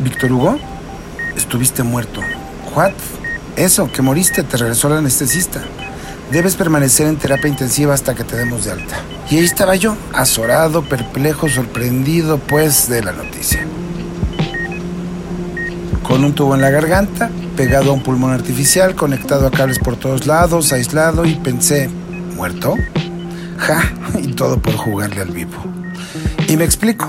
Víctor Hugo, estuviste muerto. ¿What? Eso, que moriste, te regresó el anestesista. Debes permanecer en terapia intensiva hasta que te demos de alta. Y ahí estaba yo, azorado, perplejo, sorprendido, pues, de la noticia. Con un tubo en la garganta, pegado a un pulmón artificial, conectado a cables por todos lados, aislado, y pensé, ¿muerto? Ja, y todo por jugarle al vivo. Y me explico.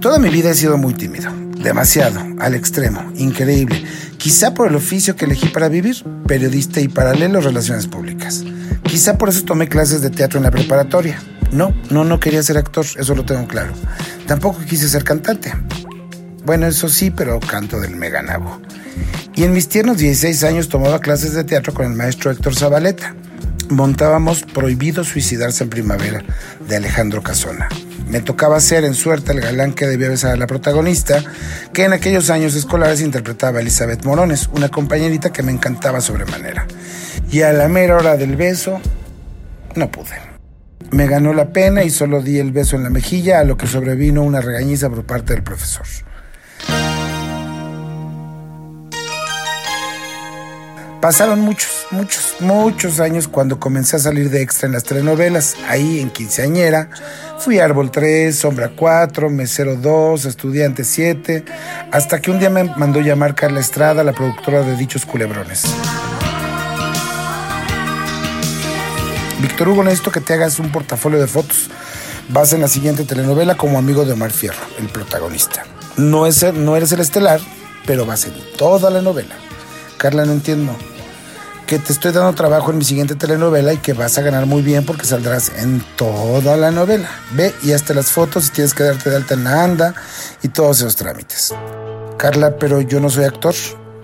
Toda mi vida he sido muy tímido. Demasiado, al extremo, increíble. Quizá por el oficio que elegí para vivir, periodista y paralelo relaciones públicas. Quizá por eso tomé clases de teatro en la preparatoria. No, no, no quería ser actor, eso lo tengo claro. Tampoco quise ser cantante. Bueno, eso sí, pero canto del meganabo. Y en mis tiernos 16 años tomaba clases de teatro con el maestro Héctor Zabaleta. Montábamos Prohibido Suicidarse en Primavera de Alejandro Casona. Me tocaba ser en suerte el galán que debía besar a la protagonista, que en aquellos años escolares interpretaba a Elizabeth Morones, una compañerita que me encantaba sobremanera. Y a la mera hora del beso, no pude. Me ganó la pena y solo di el beso en la mejilla, a lo que sobrevino una regañiza por parte del profesor. Pasaron muchos, muchos, muchos años cuando comencé a salir de extra en las telenovelas. Ahí en Quinceañera, fui Árbol 3, Sombra 4, Mesero 2, Estudiante 7, hasta que un día me mandó llamar Carla Estrada, la productora de dichos culebrones. Víctor Hugo, necesito que te hagas un portafolio de fotos. Vas en la siguiente telenovela como amigo de Omar Fierro, el protagonista. No, es, no eres el estelar, pero vas en toda la novela. Carla, no entiendo que te estoy dando trabajo en mi siguiente telenovela y que vas a ganar muy bien porque saldrás en toda la novela. Ve y hasta las fotos y tienes que darte de alta en la anda y todos esos trámites. Carla, pero yo no soy actor.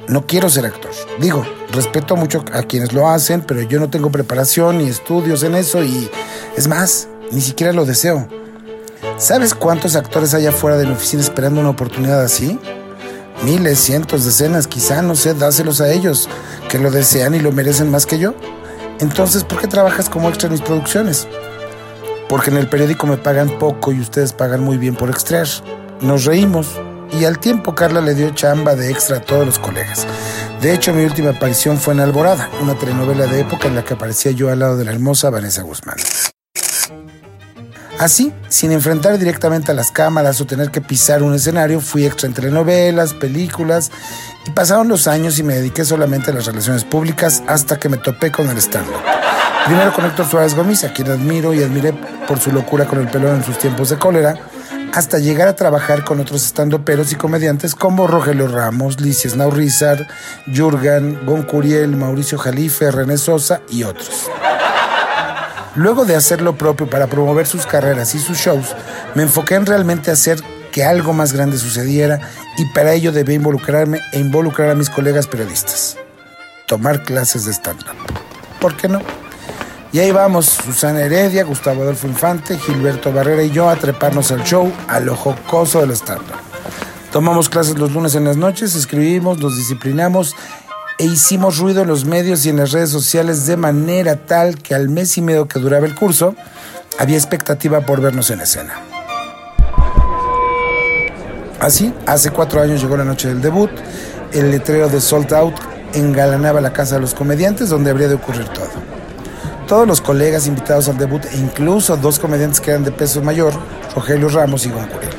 No quiero ser actor. Digo, respeto mucho a quienes lo hacen, pero yo no tengo preparación ni estudios en eso y es más, ni siquiera lo deseo. ¿Sabes cuántos actores hay afuera de mi oficina esperando una oportunidad así? miles, cientos, decenas, quizá, no sé, dáselos a ellos, que lo desean y lo merecen más que yo. Entonces, ¿por qué trabajas como extra en mis producciones? Porque en el periódico me pagan poco y ustedes pagan muy bien por extraer. Nos reímos y al tiempo Carla le dio chamba de extra a todos los colegas. De hecho, mi última aparición fue en Alborada, una telenovela de época en la que aparecía yo al lado de la hermosa Vanessa Guzmán. Así, sin enfrentar directamente a las cámaras o tener que pisar un escenario, fui extra en telenovelas, películas y pasaron los años y me dediqué solamente a las relaciones públicas hasta que me topé con el stand-up. Primero con Héctor Suárez Gómez, a quien admiro y admiré por su locura con el pelón en sus tiempos de cólera, hasta llegar a trabajar con otros stand-uperos y comediantes como Rogelio Ramos, Licia Naurizar, Jurgen, Gon Curiel, Mauricio Jalife, René Sosa y otros. Luego de hacer lo propio para promover sus carreras y sus shows, me enfoqué en realmente hacer que algo más grande sucediera y para ello debí involucrarme e involucrar a mis colegas periodistas. Tomar clases de stand-up. ¿Por qué no? Y ahí vamos, Susana Heredia, Gustavo Adolfo Infante, Gilberto Barrera y yo a treparnos al show, a lo jocoso del stand-up. Tomamos clases los lunes en las noches, escribimos, nos disciplinamos e hicimos ruido en los medios y en las redes sociales de manera tal que al mes y medio que duraba el curso había expectativa por vernos en escena. Así, hace cuatro años llegó la noche del debut, el letrero de Sold Out engalanaba la casa de los comediantes donde habría de ocurrir todo. Todos los colegas invitados al debut e incluso dos comediantes que eran de peso mayor, Rogelio Ramos y Goncurel.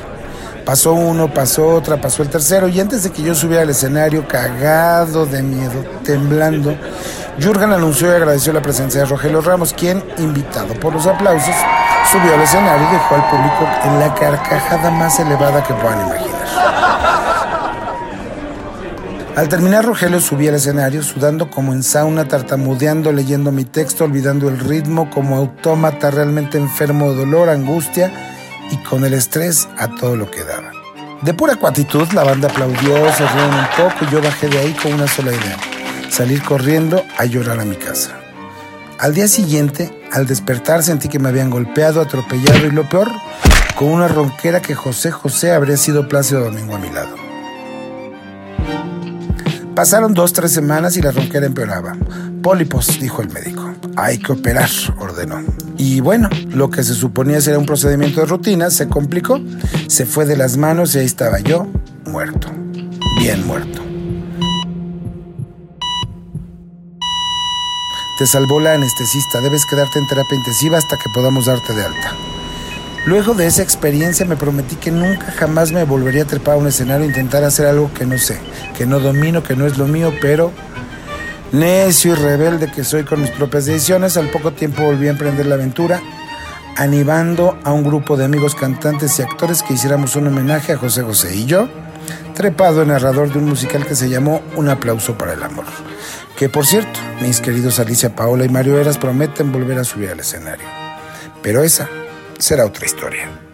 Pasó uno, pasó otra, pasó el tercero y antes de que yo subiera al escenario, cagado de miedo, temblando, Jurgen anunció y agradeció la presencia de Rogelio Ramos, quien, invitado por los aplausos, subió al escenario y dejó al público en la carcajada más elevada que puedan imaginar. Al terminar, Rogelio subía al escenario, sudando como en sauna, tartamudeando, leyendo mi texto, olvidando el ritmo, como autómata realmente enfermo de dolor, angustia y con el estrés a todo lo que daba. De pura cuatitud, la banda aplaudió, se rieron un poco y yo bajé de ahí con una sola idea, salir corriendo a llorar a mi casa. Al día siguiente, al despertar sentí que me habían golpeado, atropellado y lo peor, con una ronquera que José José habría sido Plácido Domingo a mi lado. Pasaron dos, tres semanas y la ronquera empeoraba. Pólipos, dijo el médico. Hay que operar, ordenó. Y bueno, lo que se suponía ser un procedimiento de rutina se complicó, se fue de las manos y ahí estaba yo, muerto. bien muerto. Te salvó la anestesista, debes quedarte en terapia intensiva hasta que podamos darte de alta. Luego de esa experiencia me prometí que nunca jamás me volvería a trepar a un escenario e intentar hacer algo que no sé, que no domino, que no es lo mío, pero necio y rebelde que soy con mis propias decisiones, al poco tiempo volví a emprender la aventura, animando a un grupo de amigos cantantes y actores que hiciéramos un homenaje a José José y yo, trepado en narrador de un musical que se llamó Un aplauso para el amor. Que por cierto, mis queridos Alicia Paola y Mario Eras prometen volver a subir al escenario. Pero esa será otra historia.